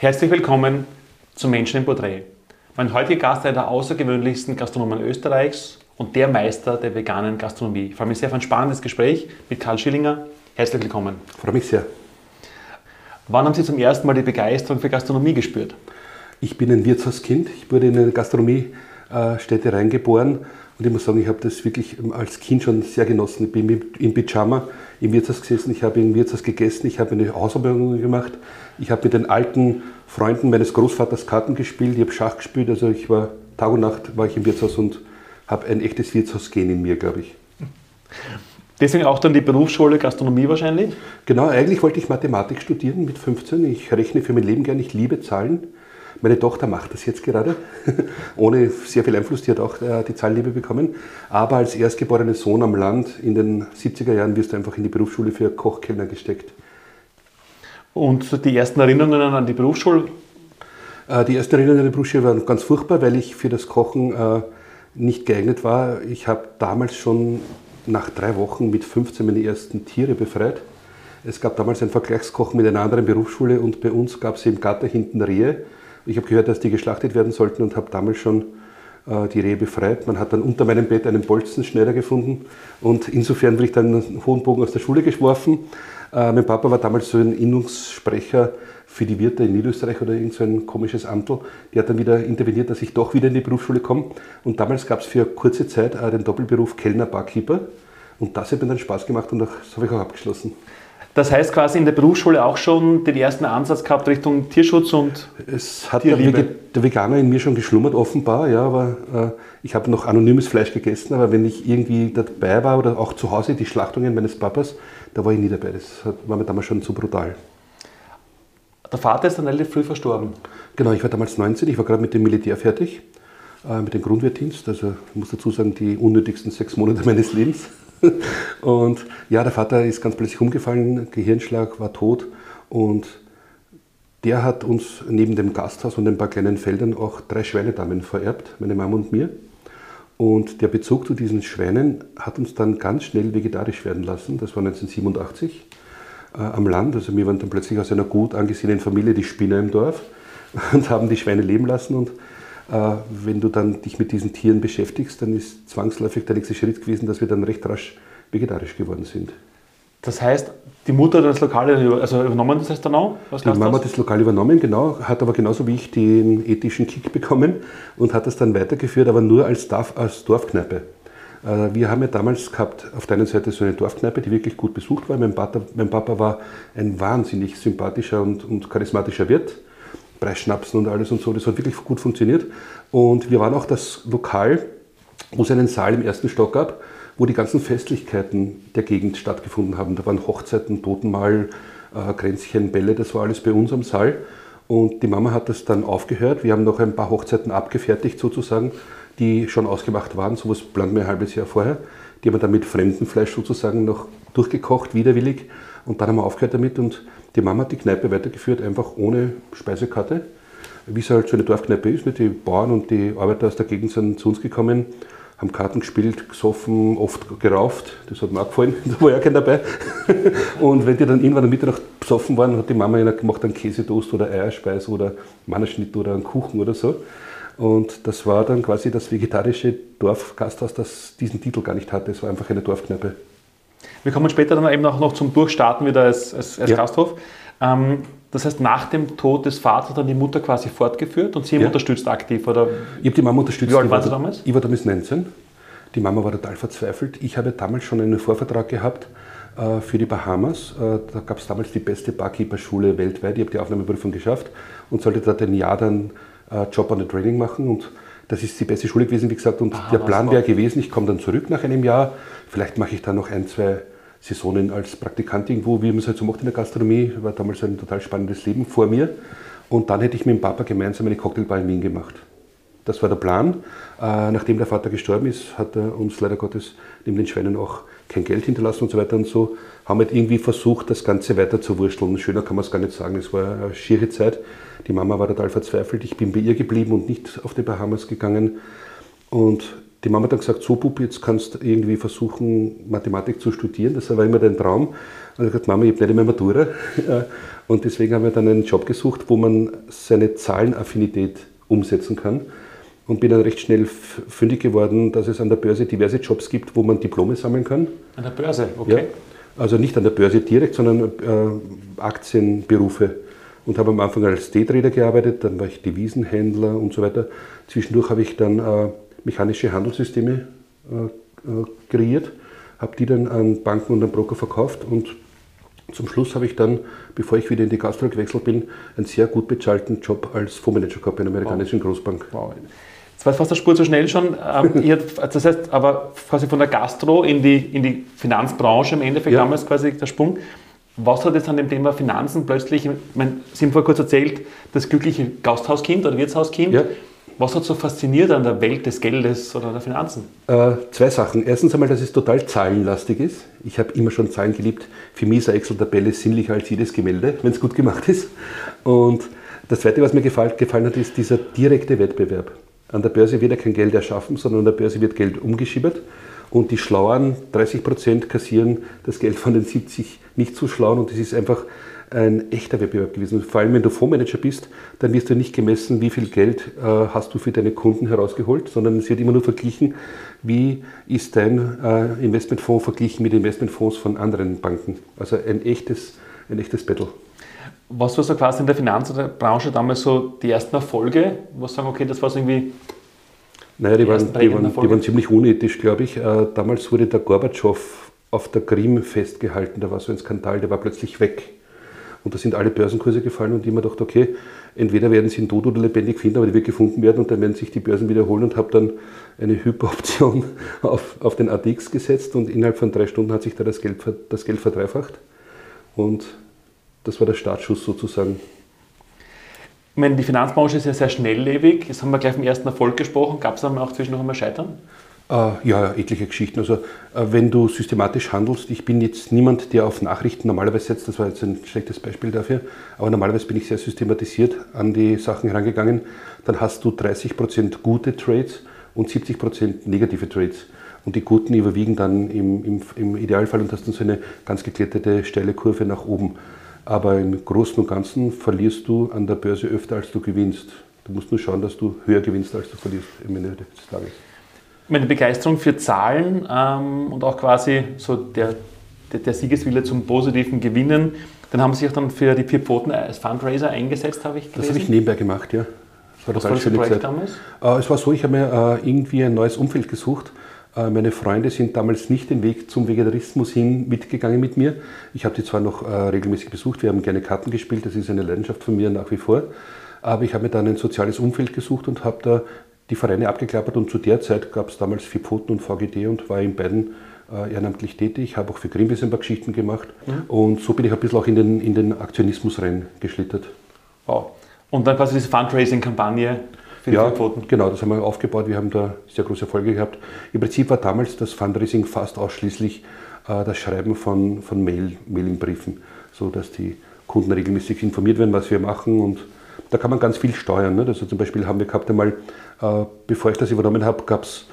Herzlich willkommen zum Menschen im Porträt. Mein heutiger Gast ist einer der außergewöhnlichsten Gastronomen Österreichs und der Meister der veganen Gastronomie. Ich freue mich sehr auf ein spannendes Gespräch mit Karl Schillinger. Herzlich willkommen. Ich freue mich sehr. Wann haben Sie zum ersten Mal die Begeisterung für Gastronomie gespürt? Ich bin ein Wirtshauskind. Ich wurde in eine Gastronomiestätte reingeboren und ich muss sagen, ich habe das wirklich als Kind schon sehr genossen. Ich bin im Pyjama im Wirtshaus gesessen, ich habe im Wirtshaus gegessen, ich habe eine Hausarbeitung gemacht, ich habe mit den alten Freunden meines Großvaters Karten gespielt, ich habe Schach gespielt, also ich war Tag und Nacht war ich im Wirtshaus und habe ein echtes Wirtshausgehen in mir, glaube ich. Deswegen auch dann die Berufsschule Gastronomie wahrscheinlich? Genau, eigentlich wollte ich Mathematik studieren mit 15. Ich rechne für mein Leben gern, ich liebe Zahlen. Meine Tochter macht das jetzt gerade, ohne sehr viel Einfluss, die hat auch äh, die Zahlenliebe bekommen. Aber als erstgeborener Sohn am Land in den 70er Jahren wirst du einfach in die Berufsschule für Kochkellner gesteckt. Und die ersten Erinnerungen an die Berufsschule? Äh, die ersten Erinnerungen an die Berufsschule waren ganz furchtbar, weil ich für das Kochen äh, nicht geeignet war. Ich habe damals schon nach drei Wochen mit 15 meine ersten Tiere befreit. Es gab damals ein Vergleichskochen mit einer anderen Berufsschule und bei uns gab es im Gatter hinten Rehe ich habe gehört, dass die geschlachtet werden sollten und habe damals schon äh, die Rehe befreit. Man hat dann unter meinem Bett einen Bolzenschneider gefunden und insofern wurde ich dann einen hohen Bogen aus der Schule geschworfen. Äh, mein Papa war damals so ein Innungssprecher für die Wirte in Niederösterreich oder irgend so ein komisches Amtel. Die hat dann wieder interveniert, dass ich doch wieder in die Berufsschule komme. Und damals gab es für kurze Zeit äh, den Doppelberuf Kellner-Barkeeper. Und das hat mir dann Spaß gemacht und das habe ich auch abgeschlossen. Das heißt quasi in der Berufsschule auch schon den ersten Ansatz gehabt Richtung Tierschutz und Es hat Tierliebe. der Veganer in mir schon geschlummert, offenbar, ja, aber äh, ich habe noch anonymes Fleisch gegessen, aber wenn ich irgendwie dabei war oder auch zu Hause die Schlachtungen meines Papas, da war ich nie dabei. Das war mir damals schon zu brutal. Der Vater ist dann relativ früh verstorben. Genau, ich war damals 19, ich war gerade mit dem Militär fertig, äh, mit dem Grundwehrdienst, also ich muss dazu sagen, die unnötigsten sechs Monate meines Lebens. und ja, der Vater ist ganz plötzlich umgefallen, Gehirnschlag, war tot und der hat uns neben dem Gasthaus und ein paar kleinen Feldern auch drei Schweinedamen vererbt, meine Mama und mir. Und der Bezug zu diesen Schweinen hat uns dann ganz schnell vegetarisch werden lassen. Das war 1987 äh, am Land. Also wir waren dann plötzlich aus einer gut angesehenen Familie die Spinner im Dorf und haben die Schweine leben lassen. Und wenn du dann dich mit diesen Tieren beschäftigst, dann ist zwangsläufig der nächste Schritt gewesen, dass wir dann recht rasch vegetarisch geworden sind. Das heißt, die Mutter hat das Lokal also übernommen, das heißt dann auch? Was die Mama hat das Lokal übernommen, genau, hat aber genauso wie ich den ethischen Kick bekommen und hat das dann weitergeführt, aber nur als, Dorf, als Dorfkneipe. Äh, wir haben ja damals gehabt, auf der einen Seite so eine Dorfkneipe, die wirklich gut besucht war. Mein Papa, mein Papa war ein wahnsinnig sympathischer und, und charismatischer Wirt. Preisschnapsen und alles und so. Das hat wirklich gut funktioniert. Und wir waren auch das Lokal, wo es einen Saal im ersten Stock gab, wo die ganzen Festlichkeiten der Gegend stattgefunden haben. Da waren Hochzeiten, Totenmahl, äh, Kränzchen, Bälle, das war alles bei uns am Saal. Und die Mama hat das dann aufgehört. Wir haben noch ein paar Hochzeiten abgefertigt sozusagen, die schon ausgemacht waren. Sowas plant wir ein halbes Jahr vorher. Die haben wir dann mit Fremdenfleisch sozusagen noch durchgekocht, widerwillig. Und dann haben wir aufgehört damit und die Mama hat die Kneipe weitergeführt, einfach ohne Speisekarte. Wie es halt so eine Dorfkneipe ist. Die Bauern und die Arbeiter aus der Gegend sind zu uns gekommen, haben Karten gespielt, gesoffen, oft gerauft. Das hat mir auch gefallen, da war ja keiner dabei. Und wenn die dann irgendwann am Mittag besoffen waren, hat die Mama ihnen gemacht einen Käsetoast oder Eierspeis oder Mannerschnitt oder einen Kuchen oder so. Und das war dann quasi das vegetarische Dorfgasthaus, das diesen Titel gar nicht hatte. Es war einfach eine Dorfkneipe. Wir kommen später dann eben auch noch zum Durchstarten wieder als, als, als ja. Gasthof. Ähm, das heißt, nach dem Tod des Vaters dann die Mutter quasi fortgeführt und Sie ja. unterstützt aktiv? Oder? Ich habe die Mama unterstützt. Wie alt waren Sie damals? Ich war damals 19. Die Mama war total verzweifelt. Ich habe damals schon einen Vorvertrag gehabt äh, für die Bahamas. Äh, da gab es damals die beste Barkeeper-Schule weltweit. Ich habe die Aufnahmeprüfung geschafft und sollte dort ein Jahr dann äh, Job on the Training machen. Und das ist die beste Schule gewesen, wie gesagt. Und Bahamas der Plan wäre gewesen, ich komme dann zurück nach einem Jahr. Vielleicht mache ich dann noch ein, zwei Saisonen als Praktikant irgendwo, wie man es halt so macht in der Gastronomie. War damals ein total spannendes Leben vor mir. Und dann hätte ich mit dem Papa gemeinsam eine Cocktailbar in Wien gemacht. Das war der Plan. Äh, nachdem der Vater gestorben ist, hat er uns leider Gottes neben den Schweinen auch kein Geld hinterlassen und so weiter und so. Haben halt irgendwie versucht, das Ganze weiter zu wursteln. Schöner kann man es gar nicht sagen. Es war eine schiere Zeit. Die Mama war total verzweifelt. Ich bin bei ihr geblieben und nicht auf die Bahamas gegangen. Und die Mama hat dann gesagt, so Bub, jetzt kannst du irgendwie versuchen, Mathematik zu studieren. Das war immer dein Traum. Und ich habe gesagt, Mama, ich habe nicht mehr Matura. Und deswegen haben wir dann einen Job gesucht, wo man seine Zahlenaffinität umsetzen kann. Und bin dann recht schnell fündig geworden, dass es an der Börse diverse Jobs gibt, wo man Diplome sammeln kann. An der Börse, okay. Ja, also nicht an der Börse direkt, sondern äh, Aktienberufe. Und habe am Anfang als Daytrader gearbeitet, dann war ich Devisenhändler und so weiter. Zwischendurch habe ich dann äh, mechanische Handelssysteme äh, äh kreiert, habe die dann an Banken und an Broker verkauft und zum Schluss habe ich dann, bevor ich wieder in die Gastro gewechselt bin, einen sehr gut bezahlten Job als Fondsmanager gehabt bei einer amerikanischen wow. Großbank. Wow. Das war fast eine Spur zu schnell schon. Ähm, das heißt, aber quasi von der Gastro in die, in die Finanzbranche im Endeffekt ja. damals quasi der Sprung. Was hat jetzt an dem Thema Finanzen plötzlich, ich meine, Sie haben vorher kurz erzählt, das glückliche Gasthauskind oder Wirtshauskind. Ja. Was hat so fasziniert an der Welt des Geldes oder der Finanzen? Äh, zwei Sachen. Erstens einmal, dass es total zahlenlastig ist. Ich habe immer schon Zahlen geliebt. Für mich ist eine Excel-Tabelle sinnlicher als jedes Gemälde, wenn es gut gemacht ist. Und das Zweite, was mir gefallen, gefallen hat, ist dieser direkte Wettbewerb. An der Börse wird ja kein Geld erschaffen, sondern an der Börse wird Geld umgeschiebert. Und die Schlauern, 30 Prozent, kassieren das Geld von den 70 nicht so schlauen. Und das ist einfach ein echter Wettbewerb gewesen. vor allem, wenn du Fondsmanager bist, dann wirst du nicht gemessen, wie viel Geld äh, hast du für deine Kunden herausgeholt, sondern es wird immer nur verglichen, wie ist dein äh, Investmentfonds verglichen mit Investmentfonds von anderen Banken. Also ein echtes, ein echtes Battle. Was war so quasi in der Finanzbranche damals so die ersten Erfolge? Was sagen, okay, das war so irgendwie naja, die, die waren, die, waren, die waren, ziemlich unethisch, glaube ich. Äh, damals wurde der Gorbatschow auf der Krim festgehalten. Da war so ein Skandal, der war plötzlich weg. Und da sind alle Börsenkurse gefallen und ich mir gedacht, okay, entweder werden sie ihn tot oder lebendig finden, aber die wird gefunden werden und dann werden sich die Börsen wiederholen und habe dann eine Hyperoption auf, auf den ADX gesetzt und innerhalb von drei Stunden hat sich da das Geld, das Geld verdreifacht. Und das war der Startschuss sozusagen. Ich meine, die Finanzbranche ist ja sehr schnelllebig. Jetzt haben wir gleich vom ersten Erfolg gesprochen. Gab es dann auch zwischendurch einmal Scheitern? Äh, ja, etliche Geschichten. Also, äh, wenn du systematisch handelst, ich bin jetzt niemand, der auf Nachrichten normalerweise setzt, das war jetzt ein schlechtes Beispiel dafür, aber normalerweise bin ich sehr systematisiert an die Sachen herangegangen, dann hast du 30% gute Trades und 70% negative Trades. Und die guten überwiegen dann im, im, im Idealfall und hast dann so eine ganz gekletterte steile Kurve nach oben. Aber im Großen und Ganzen verlierst du an der Börse öfter, als du gewinnst. Du musst nur schauen, dass du höher gewinnst, als du verlierst am Ende des Tages meine Begeisterung für Zahlen ähm, und auch quasi so der, der, der, Siegeswille zum positiven Gewinnen, dann haben Sie sich auch dann für die vier Pfoten als Fundraiser eingesetzt, habe ich gelesen. Das habe ich nebenbei gemacht, ja. Das war Was war das Projekt Zeit. damals? Äh, es war so, ich habe mir äh, irgendwie ein neues Umfeld gesucht. Äh, meine Freunde sind damals nicht den Weg zum Vegetarismus hin mitgegangen mit mir. Ich habe die zwar noch äh, regelmäßig besucht, wir haben gerne Karten gespielt, das ist eine Leidenschaft von mir nach wie vor. Aber ich habe mir dann ein soziales Umfeld gesucht und habe da die Vereine abgeklappert und zu der Zeit gab es damals Vier Pfoten und VGD und war in beiden äh, ehrenamtlich tätig. Ich habe auch für Greenpeace ein paar Geschichten gemacht mhm. und so bin ich ein bisschen auch in den, in den Aktionismus reingeschlittert. Wow. Und dann quasi diese Fundraising-Kampagne für die ja, genau, das haben wir aufgebaut. Wir haben da sehr große Erfolge gehabt. Im Prinzip war damals das Fundraising fast ausschließlich äh, das Schreiben von, von Mail, Mailing-Briefen, sodass die Kunden regelmäßig informiert werden, was wir machen und da kann man ganz viel steuern. Ne? Also zum Beispiel haben wir gehabt einmal bevor ich das übernommen habe, gab es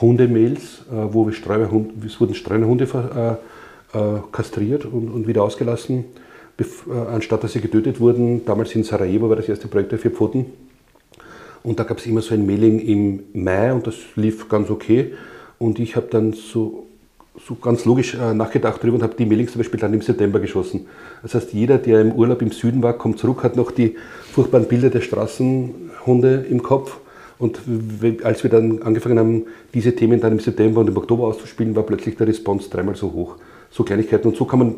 Hundemails, äh, wo Streunerhunde, es wurden Streunerhunde äh, kastriert und, wieder ausgelassen, anstatt dass sie getötet wurden. Damals in Sarajevo war das erste Projekt der vier Pfoten. Und da gab es immer so ein Mailing im Mai und das lief ganz okay. Und ich habe dann so, so ganz logisch äh, nachgedacht darüber und habe die Mailings zum Beispiel dann im September geschossen. Das heißt, jeder, der im Urlaub im Süden war, kommt zurück, hat noch die furchtbaren Bilder der Straßenhunde im Kopf und als wir dann angefangen haben, diese Themen dann im September und im Oktober auszuspielen, war plötzlich der Response dreimal so hoch. So Kleinigkeiten. Und so kann man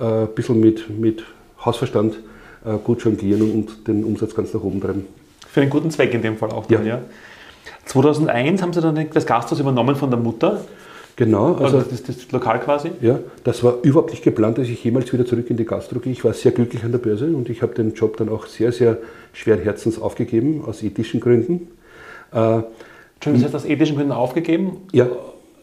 äh, ein bisschen mit, mit Hausverstand äh, gut jonglieren und den Umsatz ganz nach oben treiben. Für einen guten Zweck in dem Fall auch. Dann, ja. ja. 2001 haben Sie dann das Gasthaus übernommen von der Mutter. Genau. Also, also das, das, Lokal quasi? Ja, das war überhaupt nicht geplant, dass ich jemals wieder zurück in die Gastro gehe. Ich war sehr glücklich an der Börse und ich habe den Job dann auch sehr, sehr schweren Herzens aufgegeben, aus ethischen Gründen. Äh, das heißt, aus ethischen Gründen aufgegeben? Ja.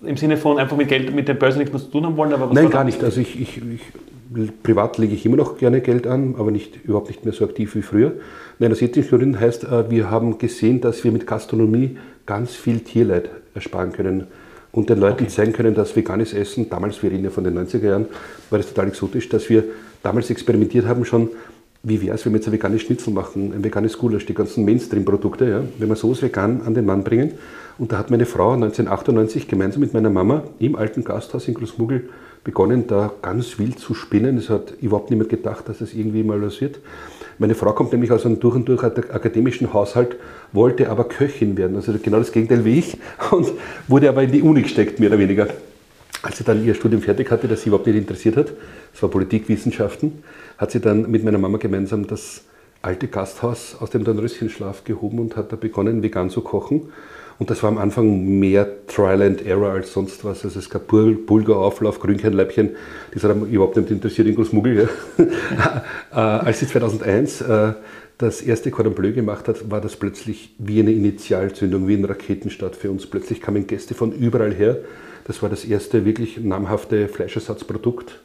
Im Sinne von einfach mit Geld, mit der Börse nichts mehr zu tun haben wollen? Aber Nein, gar nicht. Also ich, ich, ich, privat lege ich immer noch gerne Geld an, aber nicht, überhaupt nicht mehr so aktiv wie früher. Nein, aus ethischen Gründen heißt, äh, wir haben gesehen, dass wir mit Gastronomie ganz viel Tierleid ersparen können und den Leuten okay. zeigen können, dass veganes Essen, damals, wir reden ja von den 90er Jahren, war das total exotisch, dass wir damals experimentiert haben schon, wie wäre es, wenn wir jetzt ein veganes Schnitzel machen, ein veganes Gulasch, die ganzen Mainstream-Produkte, ja, wenn wir sowas vegan an den Mann bringen. Und da hat meine Frau 1998 gemeinsam mit meiner Mama im alten Gasthaus in Großmugel begonnen, da ganz wild zu spinnen. Es hat überhaupt niemand gedacht, dass es irgendwie mal was wird. Meine Frau kommt nämlich aus einem durch und durch akademischen Haushalt, wollte aber Köchin werden, also genau das Gegenteil wie ich, und wurde aber in die Uni gesteckt, mehr oder weniger. Als sie dann ihr Studium fertig hatte, das sie überhaupt nicht interessiert hat, das war Politikwissenschaften, hat sie dann mit meiner Mama gemeinsam das alte Gasthaus aus dem Dornröschenschlaf gehoben und hat da begonnen, vegan zu kochen. Und das war am Anfang mehr Trial and Error als sonst was. Also es gab Bulgarauflauf, Grünkernleibchen, das hat überhaupt nicht interessiert in Großmuggel. Ja. Äh, als sie 2001 äh, das erste Cordon Bleu gemacht hat, war das plötzlich wie eine Initialzündung, wie ein Raketenstart für uns. Plötzlich kamen Gäste von überall her. Das war das erste wirklich namhafte Fleischersatzprodukt,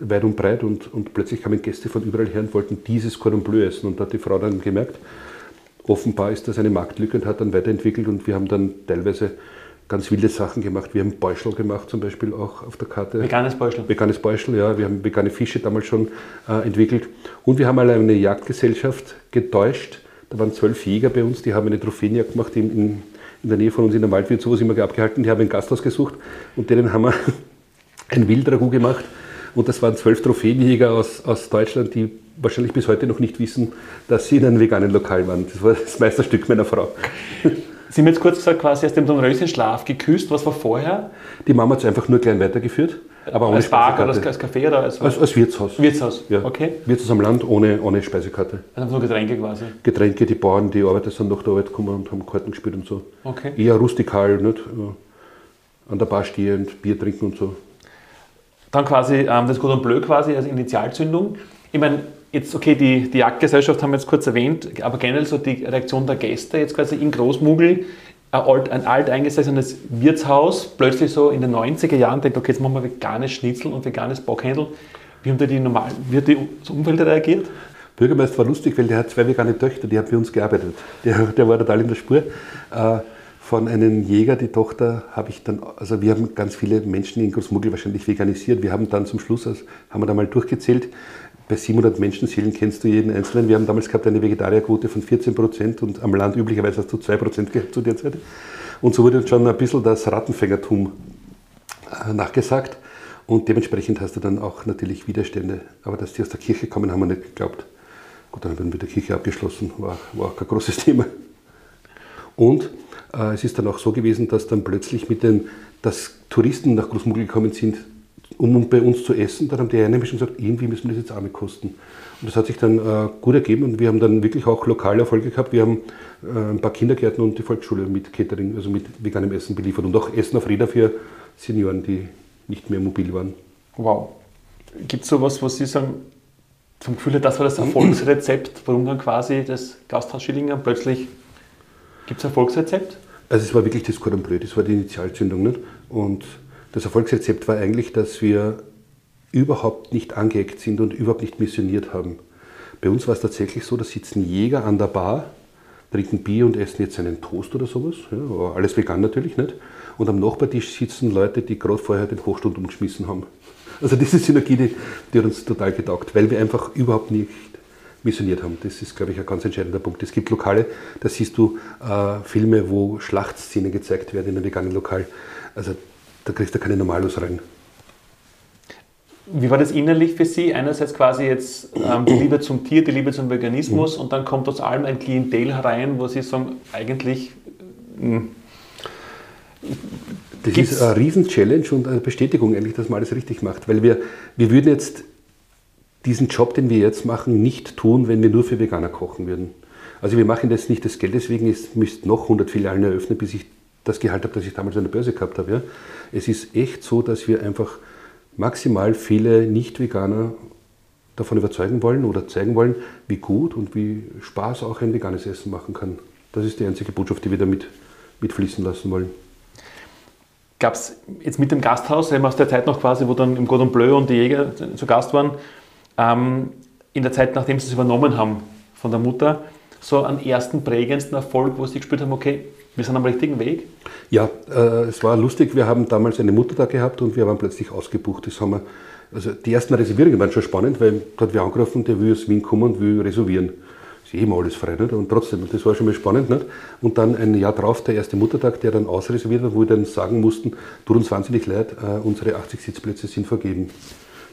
weit und breit. Und, und plötzlich kamen Gäste von überall her und wollten dieses Cordon Bleu essen. Und da hat die Frau dann gemerkt, offenbar ist das eine Marktlücke und hat dann weiterentwickelt und wir haben dann teilweise ganz wilde Sachen gemacht. Wir haben Beuschel gemacht, zum Beispiel auch auf der Karte. Veganes Beuschel. Veganes Beuschel, ja. Wir haben vegane Fische damals schon äh, entwickelt. Und wir haben mal eine Jagdgesellschaft getäuscht. Da waren zwölf Jäger bei uns, die haben eine Trophäenjagd gemacht in, in, in, der Nähe von uns in der Wald, wird sowas immer abgehalten. Die haben ein Gasthaus gesucht und denen haben wir ein Wildragout gemacht. Und das waren zwölf Trophäenjäger aus, aus Deutschland, die wahrscheinlich bis heute noch nicht wissen, dass sie in einem veganen Lokal waren. Das war das Meisterstück meiner Frau. Sie haben jetzt kurz gesagt, quasi aus dem Dornröschenschlaf geküsst. Was war vorher? Die Mama hat es einfach nur klein weitergeführt. Aber ohne als Bar oder als Café oder als, als, als Wirtshaus. Wirtshaus, ja. okay. Wirtshaus am Land ohne, ohne Speisekarte. Also nur Getränke quasi? Getränke, die Bauern, die Arbeiter sind nach der Arbeit gekommen und haben Karten gespielt und so. Okay. Eher rustikal, nicht? an der Bar stehend, Bier trinken und so. Dann quasi ähm, das Cordon Bleu quasi als Initialzündung. Ich meine, jetzt, okay, die, die Jagdgesellschaft haben wir jetzt kurz erwähnt, aber generell so die Reaktion der Gäste jetzt quasi in Großmugel, ein, alt, ein alteingesessenes Wirtshaus, plötzlich so in den 90er Jahren denkt, okay, jetzt machen wir veganes Schnitzel und veganes Bockhändel. Wie haben da die normalen, wie hat die, das reagiert? Bürgermeister war lustig, weil der hat zwei vegane Töchter, die haben bei uns gearbeitet. Der, der war total in der Spur. Äh, von einem Jäger, die Tochter, habe ich dann, also wir haben ganz viele Menschen in Großmuggel wahrscheinlich veganisiert. Wir haben dann zum Schluss, also haben wir da mal durchgezählt, bei 700 Menschenseelen kennst du jeden Einzelnen. Wir haben damals gehabt eine Vegetarierquote von 14 Prozent und am Land üblicherweise hast du 2 Prozent gehabt zu der Zeit. Und so wurde uns schon ein bisschen das Rattenfängertum äh, nachgesagt. Und dementsprechend hast du dann auch natürlich Widerstände. Aber dass die aus der Kirche kommen, haben wir nicht geglaubt. Gut, dann werden wir die Kirche abgeschlossen, war, war auch kein großes Thema. Und es ist dann auch so gewesen, dass dann plötzlich mit den, dass Touristen nach Großmuggel gekommen sind, um bei uns zu essen. Dann haben die Einheimischen gesagt, irgendwie müssen wir das jetzt arme kosten. Und das hat sich dann äh, gut ergeben und wir haben dann wirklich auch lokale Erfolge gehabt. Wir haben äh, ein paar Kindergärten und die Volksschule mit Catering, also mit veganem Essen beliefert und auch Essen auf Räder für Senioren, die nicht mehr mobil waren. Wow. Gibt es sowas, was Sie sagen, vom Gefühl das war das Erfolgsrezept, warum dann quasi das Gasthaus Schillinger plötzlich, gibt es ein Erfolgsrezept? Also es war wirklich das Cordon Bleu, das war die Initialzündung. Nicht? Und das Erfolgsrezept war eigentlich, dass wir überhaupt nicht angeeckt sind und überhaupt nicht missioniert haben. Bei uns war es tatsächlich so, da sitzen Jäger an der Bar, trinken Bier und essen jetzt einen Toast oder sowas. Ja, alles vegan natürlich nicht. Und am Nachbartisch sitzen Leute, die gerade vorher den Hochstund umgeschmissen haben. Also diese Synergie, die, die hat uns total getaugt, weil wir einfach überhaupt nicht missioniert haben. Das ist, glaube ich, ein ganz entscheidender Punkt. Es gibt Lokale, da siehst du äh, Filme, wo Schlachtszenen gezeigt werden in einem veganen Lokal. Also da kriegst du keine Normalos rein. Wie war das innerlich für Sie? Einerseits quasi jetzt ähm, die Liebe zum Tier, die Liebe zum Veganismus mhm. und dann kommt aus allem ein Klientel herein, wo Sie sagen, eigentlich. Mh, hm, das ist eine Riesen-Challenge und eine Bestätigung eigentlich, dass man alles richtig macht. Weil wir, wir würden jetzt diesen Job, den wir jetzt machen, nicht tun, wenn wir nur für Veganer kochen würden. Also wir machen das nicht des Geldes wegen, es müssten noch 100 Filialen eröffnen, bis ich das Gehalt habe, das ich damals an der Börse gehabt habe. Ja. Es ist echt so, dass wir einfach maximal viele Nicht-Veganer davon überzeugen wollen oder zeigen wollen, wie gut und wie Spaß auch ein veganes Essen machen kann. Das ist die einzige Botschaft, die wir damit mitfließen lassen wollen. Gab es jetzt mit dem Gasthaus, aus der Zeit noch quasi, wo dann im Cordon Bleu und die Jäger zu Gast waren, ähm, in der Zeit, nachdem sie es übernommen haben von der Mutter, so einen ersten prägendsten Erfolg, wo sie gespürt haben, okay, Wir sind am richtigen Weg? Ja, äh, es war lustig. Wir haben damals eine Mutter da gehabt und wir waren plötzlich ausgebucht. Das haben wir, also die ersten Reservierungen waren schon spannend, weil da wir angerufen, der will aus Wien kommen und will reservieren. Ist eh immer alles frei, nicht? Und trotzdem, das war schon mal spannend, nicht? Und dann ein Jahr drauf, der erste Muttertag, der dann ausreserviert war, wo wir dann sagen mussten, tut uns wahnsinnig leid, äh, unsere 80 Sitzplätze sind vergeben.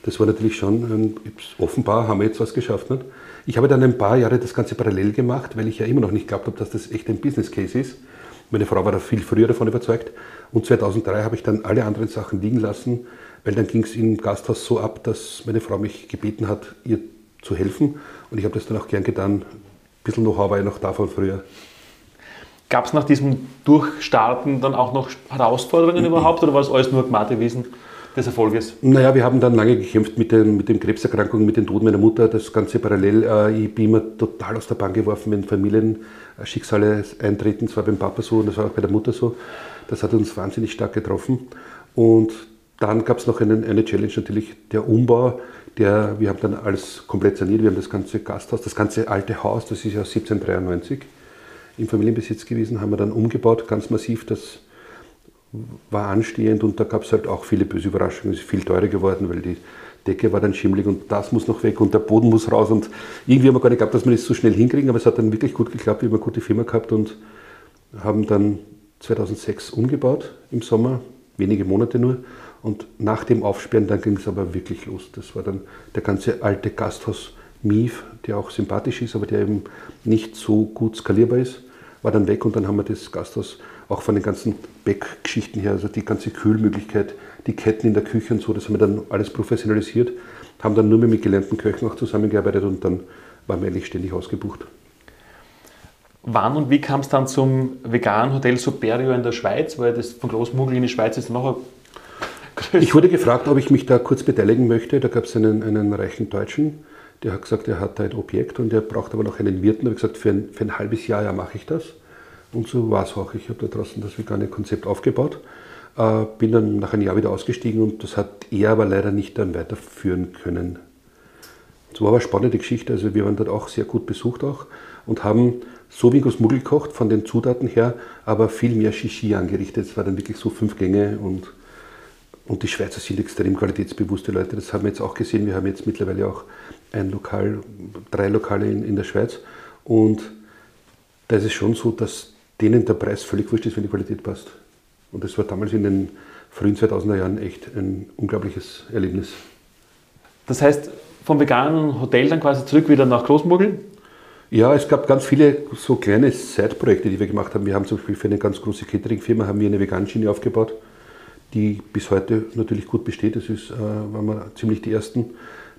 Das war natürlich schon, offenbar haben wir jetzt was geschafft. Nicht? Ich habe dann ein paar Jahre das Ganze parallel gemacht, weil ich ja immer noch nicht glaubt habe, dass das echt ein Business Case ist. Meine Frau war da viel früher davon überzeugt. Und 2003 habe ich dann alle anderen Sachen liegen lassen, weil dann ging es im Gasthaus so ab, dass meine Frau mich gebeten hat, ihr zu helfen. Und ich habe das dann auch gern getan. Ein bisschen Know-how war ja noch davon früher. Gab es nach diesem Durchstarten dann auch noch Herausforderungen mhm. überhaupt oder war es alles nur Gmatewesen des Erfolges? Naja, wir haben dann lange gekämpft mit den, mit den Krebserkrankungen, mit den Tod meiner Mutter, das Ganze parallel. Äh, ich bin immer total aus der Bahn geworfen, wenn Familienschicksale eintreten. Das war beim Papa so und das war auch bei der Mutter so. Das hat uns wahnsinnig stark getroffen. Und dann gab es noch einen, eine Challenge, natürlich der Umbau. Der, wir haben dann alles komplett saniert. Wir haben das ganze Gasthaus, das ganze alte Haus, das ist ja 1793 im Familienbesitz gewesen, haben wir dann umgebaut, ganz massiv. Das war anstehend und da gab es halt auch viele böse Überraschungen. Es ist viel teurer geworden, weil die Decke war dann schimmelig und das muss noch weg und der Boden muss raus. Und irgendwie haben wir gar nicht geglaubt, dass wir das so schnell hinkriegen, aber es hat dann wirklich gut geklappt. Wir haben eine gute Firma gehabt und haben dann 2006 umgebaut im Sommer, wenige Monate nur. Und nach dem Aufsperren, dann ging es aber wirklich los. Das war dann der ganze alte Gasthaus Mief, der auch sympathisch ist, aber der eben nicht so gut skalierbar ist, war dann weg und dann haben wir das Gasthaus auch von den ganzen Backgeschichten her, also die ganze Kühlmöglichkeit, die Ketten in der Küche und so, das haben wir dann alles professionalisiert, haben dann nur mehr mit gelernten Köchen auch zusammengearbeitet und dann waren wir eigentlich ständig ausgebucht. Wann und wie kam es dann zum veganen Hotel Superio in der Schweiz? Weil das von Großmuggel in die Schweiz ist noch ein Ich wurde gefragt, ob ich mich da kurz beteiligen möchte. Da gab es einen, einen reichen Deutschen, der hat gesagt, er hat da ein Objekt und er braucht aber noch einen Wirten. Da habe ich gesagt, für ein, für ein halbes Jahr ja, mache ich das. Und so war es auch. Ich habe da draußen das vegane Konzept aufgebaut, äh, bin dann nach einem Jahr wieder ausgestiegen und das hat er aber leider nicht dann weiterführen können. Es war aber eine spannende Geschichte. Also wir waren dort auch sehr gut besucht auch und haben so wie Muggel gekocht von den Zutaten her, aber viel mehr Shishi angerichtet. Es war dann wirklich so fünf Gänge und, und die Schweizer sind extrem qualitätsbewusste Leute. Das haben wir jetzt auch gesehen. Wir haben jetzt mittlerweile auch ein Lokal, drei Lokale in, in der Schweiz und da ist es schon so, dass denen der Preis völlig wurscht ist, wenn die Qualität passt. Und das war damals in den frühen 2000er Jahren echt ein unglaubliches Erlebnis. Das heißt, vom veganen Hotel dann quasi zurück wieder nach Großmogel? Ja, es gab ganz viele so kleine Side-Projekte, die wir gemacht haben. Wir haben zum Beispiel für eine ganz große Catering-Firma haben wir eine Veganschiene aufgebaut, die bis heute natürlich gut besteht. Das ist, äh, waren wir ziemlich die ersten.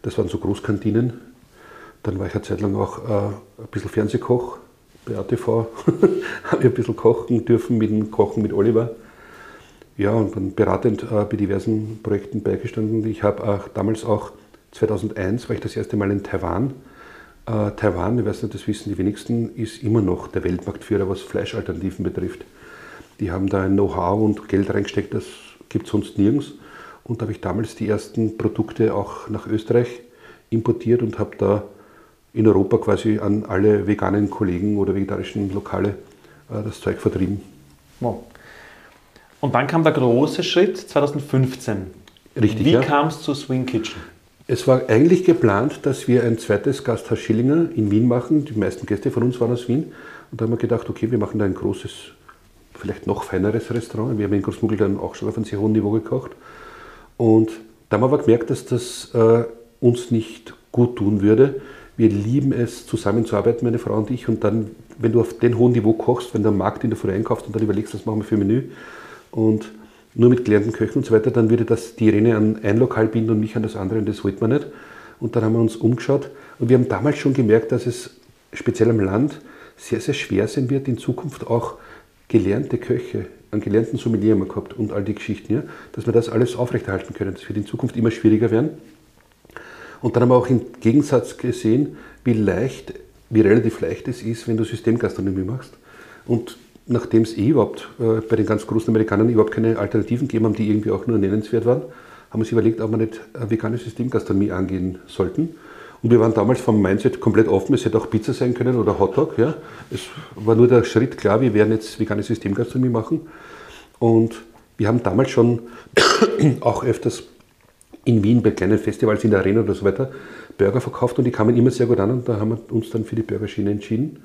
Das waren so Großkantinen. Dann war ich eine Zeit lang auch äh, ein bisschen Fernsehkoch ATV habe ich ein bisschen kochen dürfen mit dem Kochen mit Oliver. Ja, und dann beratend äh, bei diversen Projekten beigestanden. Ich habe auch damals auch 2001 war ich das erste Mal in Taiwan. Äh, Taiwan, ich weiß nicht, das wissen die wenigsten, ist immer noch der Weltmarktführer, was Fleischalternativen betrifft. Die haben da ein Know-how und Geld reingesteckt, das gibt es sonst nirgends. Und da habe ich damals die ersten Produkte auch nach Österreich importiert und habe da in Europa quasi an alle veganen Kollegen oder vegetarischen Lokale äh, das Zeug vertrieben. Wow. Und dann kam der große Schritt 2015. Richtig. Wie ja. kam es zu Swing Kitchen? Es war eigentlich geplant, dass wir ein zweites Gasthaus Schillinger in Wien machen. Die meisten Gäste von uns waren aus Wien. Und da haben wir gedacht, okay, wir machen da ein großes, vielleicht noch feineres Restaurant. Wir haben in Großmuggel dann auch schon auf einem sehr hohen Niveau gekocht. Und da haben wir aber gemerkt, dass das äh, uns nicht gut tun würde, wir lieben es, zusammenzuarbeiten, meine Frau und ich. Und dann, wenn du auf den hohen Niveau kochst, wenn du am Markt in der Früh einkaufst und dann überlegst, was machen wir für ein Menü und nur mit gelernten Köchen und so weiter, dann würde das die Irene an ein Lokal binden und mich an das andere und das wollte man nicht. Und dann haben wir uns umgeschaut und wir haben damals schon gemerkt, dass es speziell am Land sehr, sehr schwer sein wird, in Zukunft auch gelernte Köche, einen gelernten Sommelier haben wir gehabt und all die Geschichten, ja, dass wir das alles aufrechterhalten können. Das wird in Zukunft immer schwieriger werden. Und dann haben wir auch im Gegensatz gesehen, wie leicht, wie relativ leicht es ist, wenn du Systemgastronomie machst. Und nachdem es eh überhaupt äh, bei den ganz großen Amerikanern überhaupt keine Alternativen gegeben haben, die irgendwie auch nur nennenswert waren, haben wir uns überlegt, ob wir nicht eine vegane Systemgastronomie angehen sollten. Und wir waren damals vom Mindset komplett offen, es hätte auch Pizza sein können oder Hotdog. Ja. Es war nur der Schritt klar, wir werden jetzt vegane Systemgastronomie machen. Und wir haben damals schon auch öfters in Wien bei kleinen Festivals in der Arena oder so weiter Burger verkauft und die kamen immer sehr gut an und da haben wir uns dann für die Burgerschiene entschieden.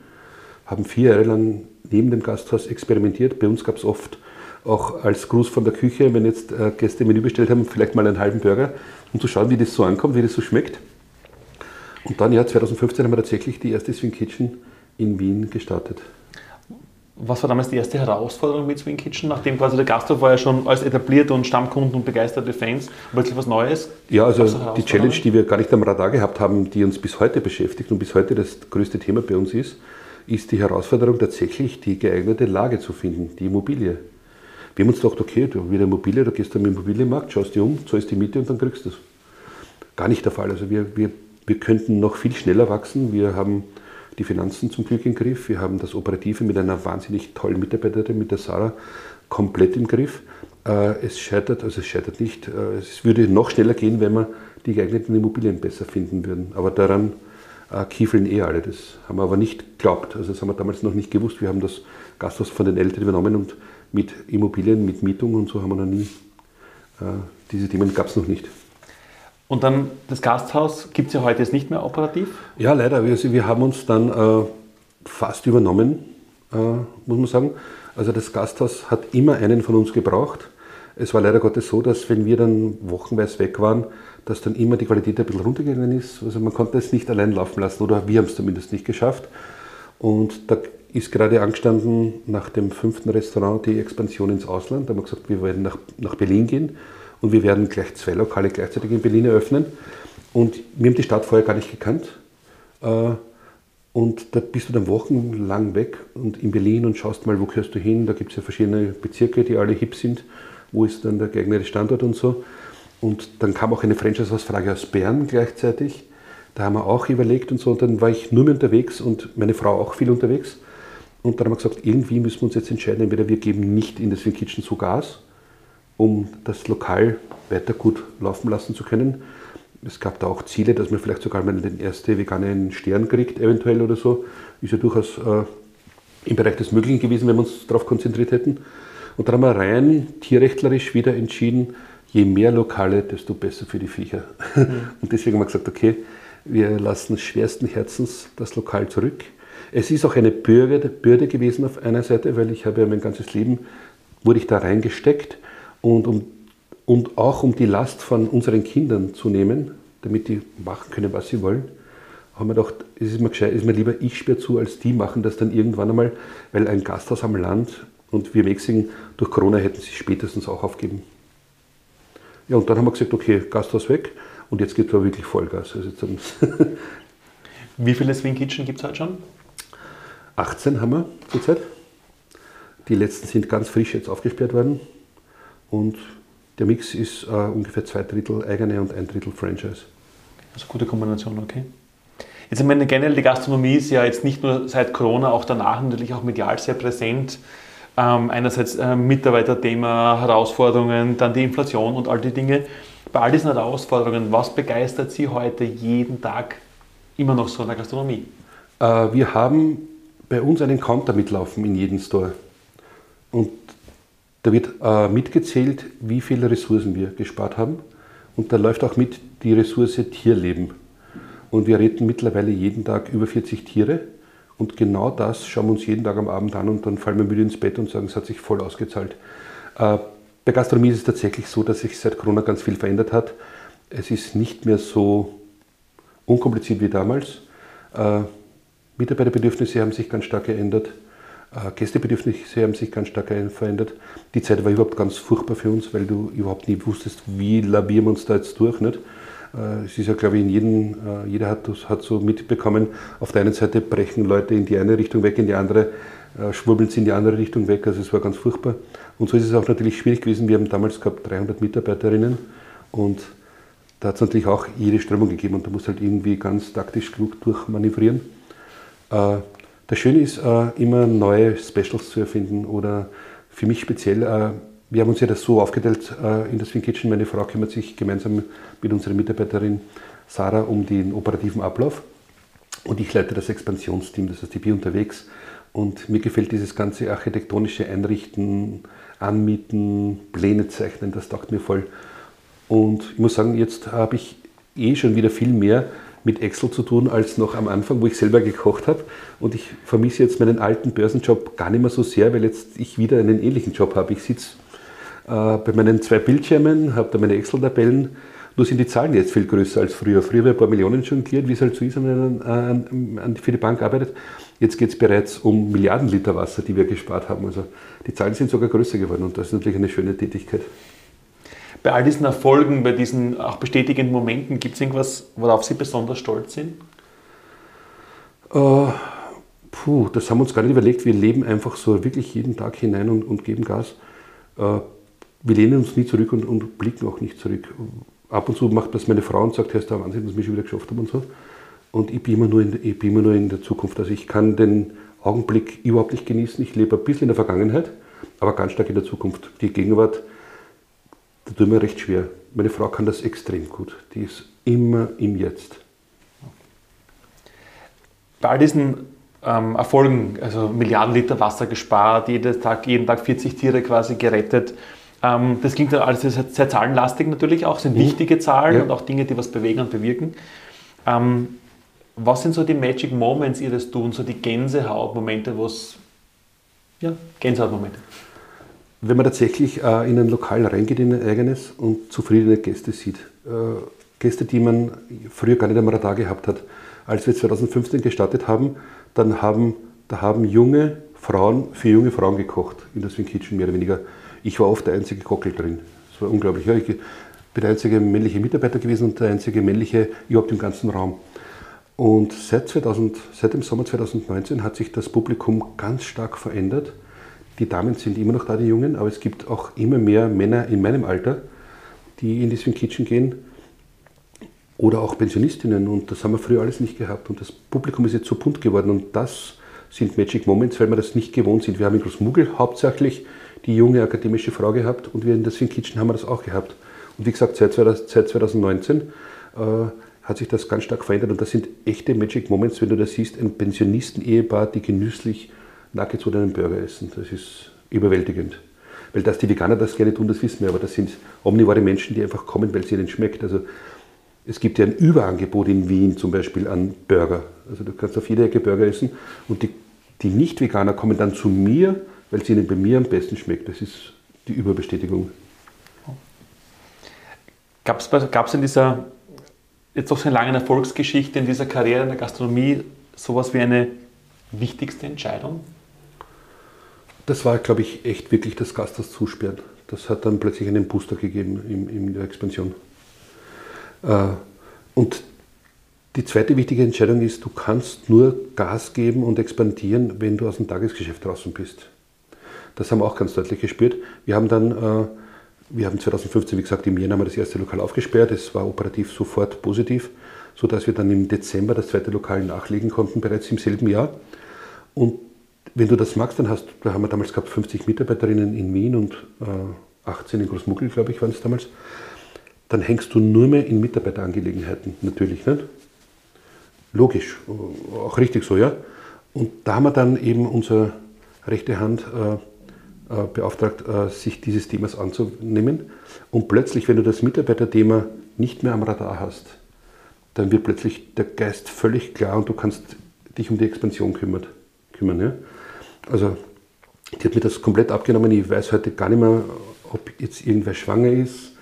Haben vier Jahre lang neben dem Gasthaus experimentiert. Bei uns gab es oft auch als Gruß von der Küche, wenn jetzt äh, Gäste Menü bestellt haben, vielleicht mal einen halben Burger, um zu schauen, wie das so ankommt, wie das so schmeckt. Und dann, ja, 2015 haben wir tatsächlich die erste Swing Kitchen in Wien gestartet. Was war damals die erste Herausforderung mit Swing Kitchen, nachdem quasi der Gasthof war ja schon als etablierte und Stammkunden und begeisterte Fans, wirklich was Neues? Ja, also die Challenge, die wir gar nicht am Radar gehabt haben, die uns bis heute beschäftigt und bis heute das größte Thema bei uns ist, ist die Herausforderung tatsächlich, die geeignete Lage zu finden, die Immobilie. Wir haben uns gedacht, okay, du wieder Immobilie, du gehst am Immobilienmarkt, schaust dir um, zahlst die Miete und dann kriegst du es. Gar nicht der Fall. Also wir, wir, wir könnten noch viel schneller wachsen. Wir haben die Finanzen zum Glück im Griff. Wir haben das Operative mit einer wahnsinnig tollen Mitarbeiterin, mit der Sarah, komplett im Griff. Äh, es scheitert, also es scheitert nicht. Äh, es würde noch schneller gehen, wenn wir die geeigneten Immobilien besser finden würden. Aber daran äh, kiefeln eh alle. Das haben wir aber nicht geglaubt. Also das haben wir damals noch nicht gewusst. Wir haben das Gasthaus von den Eltern übernommen und mit Immobilien, mit Mietung und so haben wir noch nie. diese Themen gab es noch nicht. Und dann das Gasthaus gibt es ja heute jetzt nicht mehr operativ? Ja, leider. Wir, wir haben uns dann äh, fast übernommen, äh, muss man sagen. Also das Gasthaus hat immer einen von uns gebraucht. Es war leider Gottes so, dass wenn wir dann wochenweise weg waren, dass dann immer die Qualität ein bisschen runtergegangen ist. Also man konnte es nicht allein laufen lassen oder wir haben es zumindest nicht geschafft. Und da ist gerade angestanden nach dem fünften Restaurant die Expansion ins Ausland. Da haben wir gesagt, wir werden nach, nach Berlin gehen und wir werden gleich zwei Lokale gleichzeitig in Berlin eröffnen. Und wir haben die Stadt vorher gar nicht gekannt. Äh, und da bist du dann wochenlang weg und in Berlin und schaust mal, wo gehörst du hin. Da gibt es ja verschiedene Bezirke, die alle hip sind. Wo ist dann der geeignete Standort und so. Und dann kam auch eine Franchise-Ausfrage aus Bern gleichzeitig. Da haben wir auch überlegt und so. Und dann war ich nur mehr unterwegs und meine Frau auch viel unterwegs. Und dann haben wir gesagt, irgendwie müssen wir uns jetzt entscheiden, entweder wir geben nicht in das Kitchen so Gas um das Lokal weiter gut laufen lassen zu können. Es gab da auch Ziele, dass man vielleicht sogar mal den ersten veganen Stern kriegt, eventuell oder so. Ist ja durchaus äh, im Bereich des Möglichen gewesen, wenn wir uns darauf konzentriert hätten. Und dann haben wir rein tierrechtlerisch wieder entschieden, je mehr Lokale, desto besser für die Viecher. Mhm. Und deswegen haben wir gesagt, okay, wir lassen schwersten Herzens das Lokal zurück. Es ist auch eine Bürde, Bürde gewesen auf einer Seite, weil ich habe ja mein ganzes Leben, wurde ich da reingesteckt und, um, und auch um die Last von unseren Kindern zu nehmen, damit die machen können, was sie wollen, haben wir gedacht, es ist mir, gescheit, ist mir lieber, ich sperre zu, als die machen das dann irgendwann einmal, weil ein Gasthaus am Land und wir Mexingen durch Corona hätten sie spätestens auch aufgeben. Ja, und dann haben wir gesagt, okay, Gasthaus weg und jetzt geht es wirklich Vollgas. Also Wie viele Swing Kitchen gibt es heute schon? 18 haben wir zurzeit. Die letzten sind ganz frisch jetzt aufgesperrt worden. Und der Mix ist äh, ungefähr zwei Drittel eigene und ein Drittel Franchise. Also gute Kombination, okay. Jetzt ich meine, generell die Gastronomie ist ja jetzt nicht nur seit Corona, auch danach natürlich auch medial sehr präsent. Ähm, einerseits äh, Mitarbeiterthema, Herausforderungen, dann die Inflation und all die Dinge. Bei all diesen Herausforderungen, was begeistert Sie heute jeden Tag immer noch so in der Gastronomie? Äh, wir haben bei uns einen Counter mitlaufen in jedem Store. Und da wird äh, mitgezählt, wie viele Ressourcen wir gespart haben. Und da läuft auch mit die Ressource Tierleben. Und wir retten mittlerweile jeden Tag über 40 Tiere. Und genau das schauen wir uns jeden Tag am Abend an und dann fallen wir müde ins Bett und sagen, es hat sich voll ausgezahlt. Äh, bei Gastronomie ist es tatsächlich so, dass sich seit Corona ganz viel verändert hat. Es ist nicht mehr so unkompliziert wie damals. Äh, Mitarbeiterbedürfnisse haben sich ganz stark geändert. Äh, Gästebedürfnisse haben sich ganz stark verändert. Die Zeit war überhaupt ganz furchtbar für uns, weil du überhaupt nie wusstest, wie labieren wir uns da jetzt durch. Nicht? Äh, es ist ja, glaube ich, in jedem, äh, jeder hat, hat so mitbekommen, auf der einen Seite brechen Leute in die eine Richtung weg, in die andere schwurbeln sie in die andere Richtung weg. Also es war ganz furchtbar. Und so ist es auch natürlich schwierig gewesen. Wir haben damals gehabt 300 Mitarbeiterinnen und da hat es natürlich auch jede Strömung gegeben und da muss halt irgendwie ganz taktisch klug durchmanövrieren. Das Schöne ist, äh, immer neue Specials zu erfinden oder für mich speziell, äh, wir haben uns ja das so aufgeteilt äh, in das Swing Kitchen, meine Frau kümmert sich gemeinsam mit unserer Mitarbeiterin Sarah um den operativen Ablauf und ich leite das Expansionsteam, das heißt, ich bin unterwegs und mir gefällt dieses ganze architektonische Einrichten, Anmieten, Pläne zeichnen, das taugt mir voll. Und ich muss sagen, jetzt habe ich eh schon wieder viel mehr mit Excel zu tun als noch am Anfang, wo ich selber gekocht habe. Und ich vermisse jetzt meinen alten Börsenjob gar nicht mehr so sehr, weil jetzt ich wieder einen ähnlichen Job habe. Ich sitze äh, bei meinen zwei Bildschirmen, habe da meine Excel-Tabellen, nur sind die Zahlen jetzt viel größer als früher. Früher habe ich ein paar Millionen jongliert, wie es halt so ist, wenn man für die Bank arbeitet. Jetzt geht es bereits um Milliarden Liter Wasser, die wir gespart haben. Also die Zahlen sind sogar größer geworden und das ist natürlich eine schöne Tätigkeit. Bei all diesen Erfolgen, bei diesen auch bestätigenden Momenten, gibt es irgendwas, worauf Sie besonders stolz sind? Uh, puh, das haben wir uns gar nicht überlegt. Wir leben einfach so wirklich jeden Tag hinein und, und geben Gas. Uh, wir lehnen uns nie zurück und, und, blicken auch nicht zurück. Ab und zu macht das meine Frau und sagt, Herr, ist der Wahnsinn, dass wir schon wieder geschafft haben und so. Und ich bin, immer nur in, ich bin immer nur in der Zukunft. Also ich kann den Augenblick überhaupt nicht genießen. Ich lebe ein bisschen in der Vergangenheit, aber ganz stark in der Zukunft. Die Gegenwart, da tut mir recht schwer. Meine Frau kann das extrem gut. Die ist immer im Jetzt. Bei all diesen ähm, Erfolgen, also Milliarden Liter Wasser gespart, jeden Tag, jeden Tag 40 Tiere quasi gerettet, ähm, das klingt dann alles sehr, sehr zahlenlastig natürlich auch, sind mhm. wichtige Zahlen ja. und auch Dinge, die was bewegen und bewirken. Ähm, was sind so die Magic Moments Ihres Tuns, so die Gänsehautmomente, was ja, Gänsehautmomente? Wenn man tatsächlich äh, in ein Lokal reingeht, in ein eigenes und zufriedene Gäste sieht. Äh, Gäste, die man früher gar nicht einmal da gehabt hat. Als wir 2015 gestartet haben, dann haben, da haben junge Frauen für junge Frauen gekocht in der Swing Kitchen, mehr oder weniger. Ich war oft der einzige Kockel drin. Das war unglaublich. Ja, ich bin der einzige männliche Mitarbeiter gewesen und der einzige männliche überhaupt im ganzen Raum. Und seit, 2000, seit dem Sommer 2019 hat sich das Publikum ganz stark verändert. Die Damen sind immer noch da, die Jungen, aber es gibt auch immer mehr Männer in meinem Alter, die in die Swing Kitchen gehen. Oder auch Pensionistinnen. Und das haben wir früher alles nicht gehabt. Und das Publikum ist jetzt so bunt geworden. Und das sind Magic Moments, weil wir das nicht gewohnt sind. Wir haben in Großmugel hauptsächlich die junge akademische Frau gehabt. Und wir in der Swing Kitchen haben wir das auch gehabt. Und wie gesagt, seit 2019 äh, hat sich das ganz stark verändert. Und das sind echte Magic Moments, wenn du da siehst, ein Pensionisten-Ehepaar, die genüsslich Nuggets oder einen Burger essen. Das ist überwältigend. Weil dass die Veganer das gerne tun, das wissen wir, aber das sind omnivore Menschen, die einfach kommen, weil es ihnen schmeckt. Also es gibt ja ein Überangebot in Wien zum Beispiel an Burger. Also du kannst auf jeder Ecke Burger essen und die, die Nicht-Veganer kommen dann zu mir, weil es ihnen bei mir am besten schmeckt. Das ist die Überbestätigung. Gab es in dieser jetzt doch so eine lange Erfolgsgeschichte in dieser Karriere in der Gastronomie sowas wie eine wichtigste Entscheidung? Das war, glaube ich, echt wirklich das Gasthaus zusperren. Das hat dann plötzlich einen Booster gegeben in, in der Expansion. Äh, und die zweite wichtige Entscheidung ist, du kannst nur Gas geben und expandieren, wenn du aus dem Tagesgeschäft draußen bist. Das haben wir auch ganz deutlich gespürt. Wir haben dann äh, wir haben 2015, wie gesagt, im Jänner das erste Lokal aufgesperrt. Es war operativ sofort positiv, sodass wir dann im Dezember das zweite Lokal nachlegen konnten, bereits im selben Jahr. Und wenn du das magst, dann hast da haben wir damals gehabt 50 Mitarbeiterinnen in Wien und äh, 18 in Großmuggel, glaube ich, waren es damals. Dann hängst du nur mehr in Mitarbeiterangelegenheiten, natürlich nicht. Logisch, auch richtig so, ja. Und da haben wir dann eben unsere rechte Hand äh, äh, beauftragt, äh, sich dieses Themas anzunehmen. Und plötzlich, wenn du das Mitarbeiterthema nicht mehr am Radar hast, dann wird plötzlich der Geist völlig klar und du kannst dich um die Expansion kümmert, kümmern. Ja? Also, die hat mir das komplett abgenommen. Ich weiß heute gar nicht mehr, ob jetzt irgendwer schwanger ist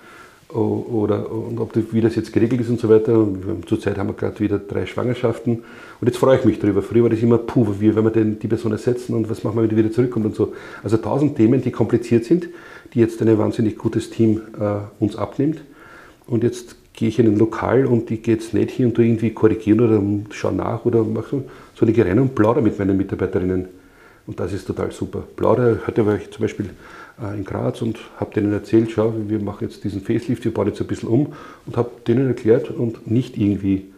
oder und ob das, wie das jetzt geregelt ist und so weiter. Zurzeit haben wir gerade wieder drei Schwangerschaften und jetzt freue ich mich darüber. Früher war das immer, puh, wie werden wir denn die Person ersetzen und was machen wir, wenn die wieder zurückkommt und so. Also tausend Themen, die kompliziert sind, die jetzt ein wahnsinnig gutes Team äh, uns abnimmt. Und jetzt gehe ich in ein Lokal und die geht es nicht hin und irgendwie korrigieren oder schauen nach oder mache so, so eine Gerenne und plaudere mit meinen Mitarbeiterinnen. Und das ist total super. Plaudere, heute war ich zum Beispiel äh, in Graz und habe denen erzählt, schau, wir machen jetzt diesen Facelift, wir bauen jetzt ein bisschen um und habe denen erklärt und nicht irgendwie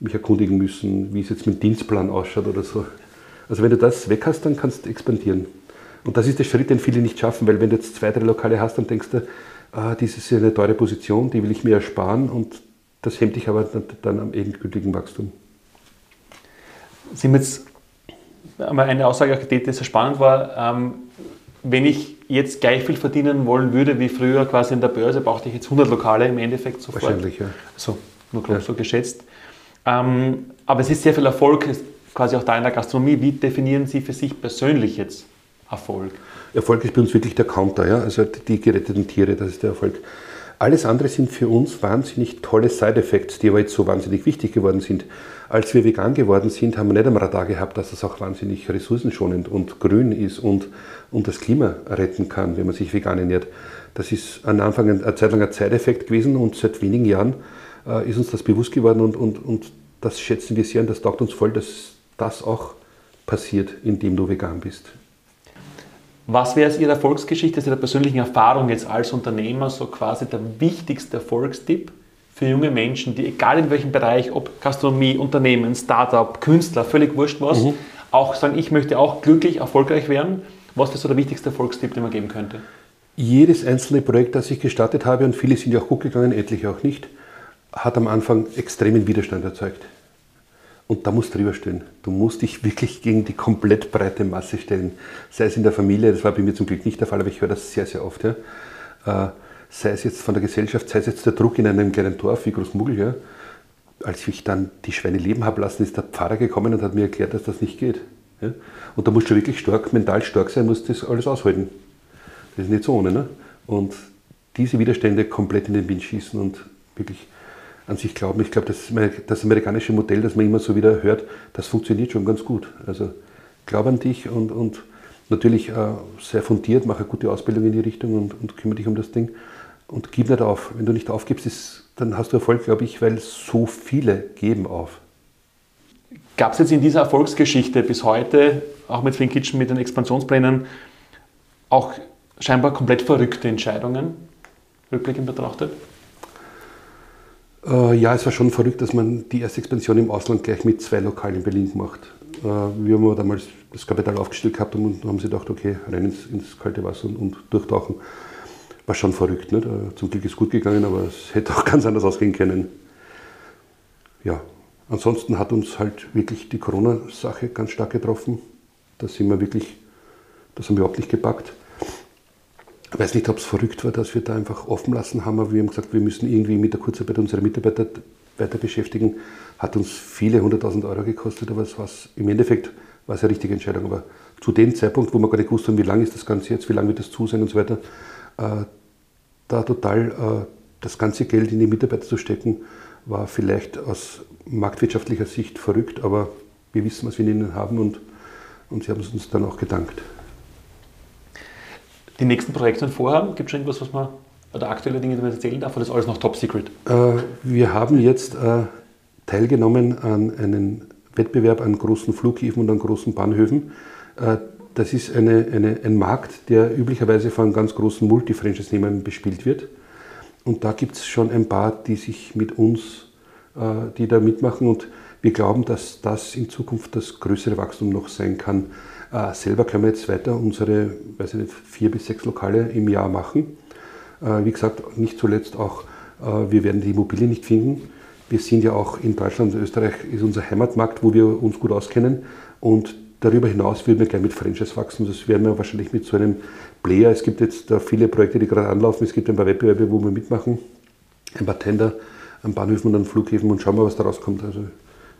mich erkundigen müssen, wie es jetzt mit dem Dienstplan ausschaut oder so. Also wenn du das weg hast, dann kannst du expandieren. Und das ist der Schritt, den viele nicht schaffen, weil wenn du jetzt zwei, drei Lokale hast, dann denkst du, ah, das ist eine teure Position, die will ich mir ersparen und das hemmt dich aber dann am endgültigen Wachstum. Sie haben jetzt einmal eine Aussage getätigt, die sehr spannend war. Ähm, wenn ich jetzt gleich viel verdienen wollen würde wie früher quasi in der Börse, brauchte ich jetzt 100 Lokale im Endeffekt sofort. Wahrscheinlich, ja. So, nur grob ja. so geschätzt. Ähm, aber es ist sehr viel Erfolg, quasi auch da in der Gastronomie. Wie definieren Sie für sich persönlich jetzt Erfolg? Erfolg ist bei uns wirklich der Counter, ja? also die geretteten Tiere, das ist der Erfolg. Alles andere sind für uns wahnsinnig tolle Side-Effects, die aber jetzt so wahnsinnig wichtig geworden sind. Als wir vegan geworden sind, haben wir nicht am Radar gehabt, dass es auch wahnsinnig ressourcenschonend und grün ist und, und das Klima retten kann, wenn man sich vegan ernährt. Das ist am Anfang eine Zeit lang ein Side-Effekt gewesen und seit wenigen Jahren äh, ist uns das bewusst geworden und, und, und das schätzen wir sehr und das taugt uns voll, dass das auch passiert, indem du vegan bist. Was wäre aus Ihrer Erfolgsgeschichte, aus Ihrer persönlichen Erfahrung jetzt als Unternehmer so quasi der wichtigste Erfolgstipp für junge Menschen, die egal in welchem Bereich, ob Gastronomie, Unternehmen, Startup, Künstler, völlig wurscht was, mhm. auch sagen, ich möchte auch glücklich, erfolgreich werden? Was wäre so der wichtigste Erfolgstipp, den man geben könnte? Jedes einzelne Projekt, das ich gestartet habe, und viele sind ja auch gut gegangen, etliche auch nicht, hat am Anfang extremen Widerstand erzeugt. Und da musst du drüber stehen. Du musst dich wirklich gegen die komplett breite Masse stellen. Sei es in der Familie, das war bei mir zum Glück nicht der Fall, aber ich höre das sehr, sehr oft. Ja. Äh, sei es jetzt von der Gesellschaft, sei es jetzt der Druck in einem kleinen Dorf wie Großmugel. Ja. Als ich dann die Schweine leben habe lassen, ist der Pfarrer gekommen und hat mir erklärt, dass das nicht geht. Ja. Und da musst du wirklich stark, mental stark sein, musst das alles aushalten. Das ist nicht so ohne. Ne? Und diese Widerstände komplett in den Wind schießen und wirklich an sich glauben. Ich glaube, das, das amerikanische Modell, das man immer so wieder hört, das funktioniert schon ganz gut. Also glaub an dich und, und natürlich äh, sehr fundiert, mach eine gute Ausbildung in die Richtung und, und kümmere dich um das Ding. Und gib nicht auf. Wenn du nicht aufgibst, ist, dann hast du Erfolg, glaube ich, weil so viele geben auf. Gab es jetzt in dieser Erfolgsgeschichte bis heute, auch mit Flink Kitchen, mit den Expansionsplänen, auch scheinbar komplett verrückte Entscheidungen, rückblickend betrachtet? Äh, ja, es war schon verrückt, dass man die erste Expansion im Ausland gleich mit zwei Lokalen in Berlin macht. Äh, wir haben damals das Kapital aufgestellt gehabt und haben sie gedacht, okay, rein ins, ins kalte Wasser und, und, durchtauchen. War schon verrückt. Nicht? Äh, zum Glück ist gut gegangen, aber es hätte auch ganz anders ausgehen können. Ja, ansonsten hat uns halt wirklich die Corona-Sache ganz stark getroffen. Da sind wir wirklich, das haben wir überhaupt nicht gepackt. Ich weiß nicht, ob es verrückt war, dass wir da einfach offen lassen haben, aber wir haben gesagt, wir müssen irgendwie mit der Kurzarbeit unsere Mitarbeiter weiter beschäftigen. Hat uns viele hunderttausend Euro gekostet, aber es war im Endeffekt war es eine richtige Entscheidung. Aber zu dem Zeitpunkt, wo wir gar nicht gewusst haben, wie lange ist das Ganze jetzt, wie lange wird das zu sein und so weiter, äh, da total äh, das ganze Geld in die Mitarbeiter zu stecken, war vielleicht aus marktwirtschaftlicher Sicht verrückt, aber wir wissen, was wir in ihnen haben und, und sie haben es uns dann auch gedankt die nächsten Projekte und Vorhaben? Gibt es schon irgendwas, was man, oder aktuelle Dinge, die man erzählen darf, oder ist alles noch top secret? Äh, wir haben jetzt äh, teilgenommen an einem Wettbewerb an großen Flughäfen und an großen Bahnhöfen. Äh, das ist eine, eine, ein Markt, der üblicherweise von ganz großen Multi-Franchise-Nehmern bespielt wird. Und da gibt es schon ein paar, die sich mit uns, die da mitmachen. Und wir glauben, dass das in Zukunft das größere Wachstum noch sein kann. Äh, selber können wir jetzt weiter unsere weiß ich nicht, vier bis sechs Lokale im Jahr machen. Äh, wie gesagt, nicht zuletzt auch, äh, wir werden die Immobilie nicht finden. Wir sind ja auch in Deutschland und Österreich ist unser Heimatmarkt, wo wir uns gut auskennen. Und darüber hinaus würden wir gerne mit Franchise wachsen. Das werden wir wahrscheinlich mit so einem Player. Es gibt jetzt da viele Projekte, die gerade anlaufen. Es gibt ein paar Wettbewerbe, wo wir mitmachen. Ein paar Tender an Bahnhöfen und an Flughäfen und schauen wir, was da rauskommt. Also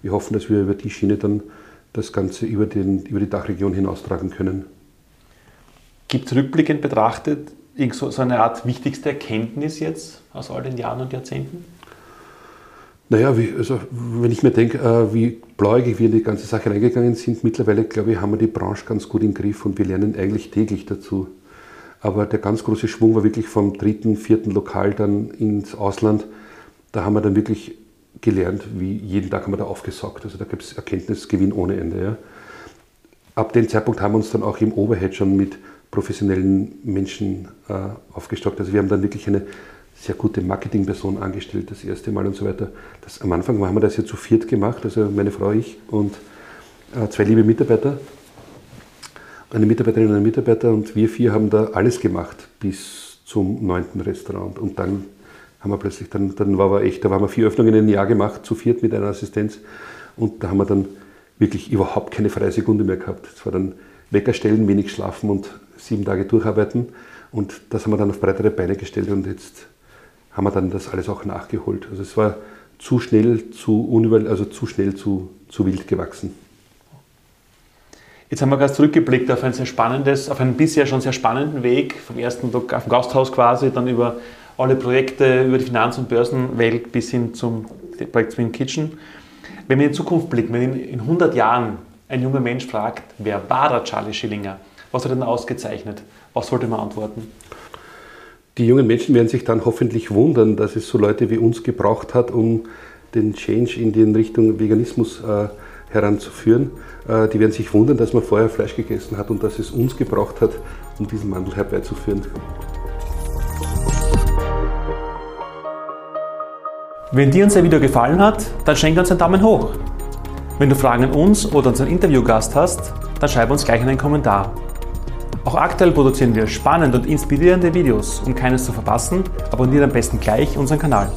wir hoffen, dass wir über die Schiene dann das Ganze über, den, über die Dachregion hinaustragen können. Gibt es rückblickend betrachtet so, so eine Art wichtigste Erkenntnis jetzt aus all den Jahren und Jahrzehnten? Naja, wie, also, wenn ich mir denke, äh, wie blauäugig wir in die ganze Sache reingegangen sind, mittlerweile glaube ich, haben wir die Branche ganz gut im Griff und wir lernen eigentlich täglich dazu. Aber der ganz große Schwung war wirklich vom dritten, vierten Lokal dann ins Ausland. Da haben wir dann wirklich gelernt, wie jeden Tag haben wir da aufgesaugt. Also da gibt es Erkenntnisgewinn ohne Ende. Ja. Ab dem Zeitpunkt haben wir uns dann auch im Overhead schon mit professionellen Menschen äh, aufgestockt. Also wir haben dann wirklich eine sehr gute Marketingperson angestellt, das erste Mal und so weiter. Das, am Anfang haben wir das ja zu viert gemacht, also meine Frau, ich und äh, zwei liebe Mitarbeiter, eine Mitarbeiterin und ein Mitarbeiter und wir vier haben da alles gemacht bis zum neunten Restaurant. Und dann haben wir plötzlich, dann, dann war wir echt, da haben wir vier Öffnungen einem Jahr gemacht, zu viert mit einer Assistenz. Und da haben wir dann wirklich überhaupt keine freie Sekunde mehr gehabt. Es war dann Wecker stellen, wenig schlafen und sieben Tage durcharbeiten. Und das haben wir dann auf breitere Beine gestellt und jetzt haben wir dann das alles auch nachgeholt. Also es war zu schnell, zu unüber, also zu schnell, zu, zu wild gewachsen. Jetzt haben wir gerade zurückgeblickt auf ein sehr spannendes, auf einen bisher schon sehr spannenden Weg, vom ersten Tag auf dem Gasthaus quasi, dann über alle Projekte, über die Finanz- und Börsenwelt bis hin zum Projekt Swing Kitchen. Wenn wir in die Zukunft blicken, wenn in 100 Jahren ein junger Mensch fragt, wer war der Charlie Schillinger? Was hat er denn ausgezeichnet? Was sollte man antworten? Die jungen Menschen werden sich dann hoffentlich wundern, dass es so Leute wie uns gebraucht hat, um den Change in die Richtung Veganismus äh, heranzuführen. Äh, die werden sich wundern, dass man vorher Fleisch gegessen hat und dass es uns gebraucht hat, um diesen Wandel herbeizuführen. Wenn dir unser Video gefallen hat, dann schenk uns einen Daumen hoch. Wenn du Fragen an uns oder unseren Interviewgast hast, dann schreib uns gleich einen Kommentar. Auch aktuell produzieren wir spannende und inspirierende Videos. Um keines zu verpassen, abonniere am besten gleich unseren Kanal.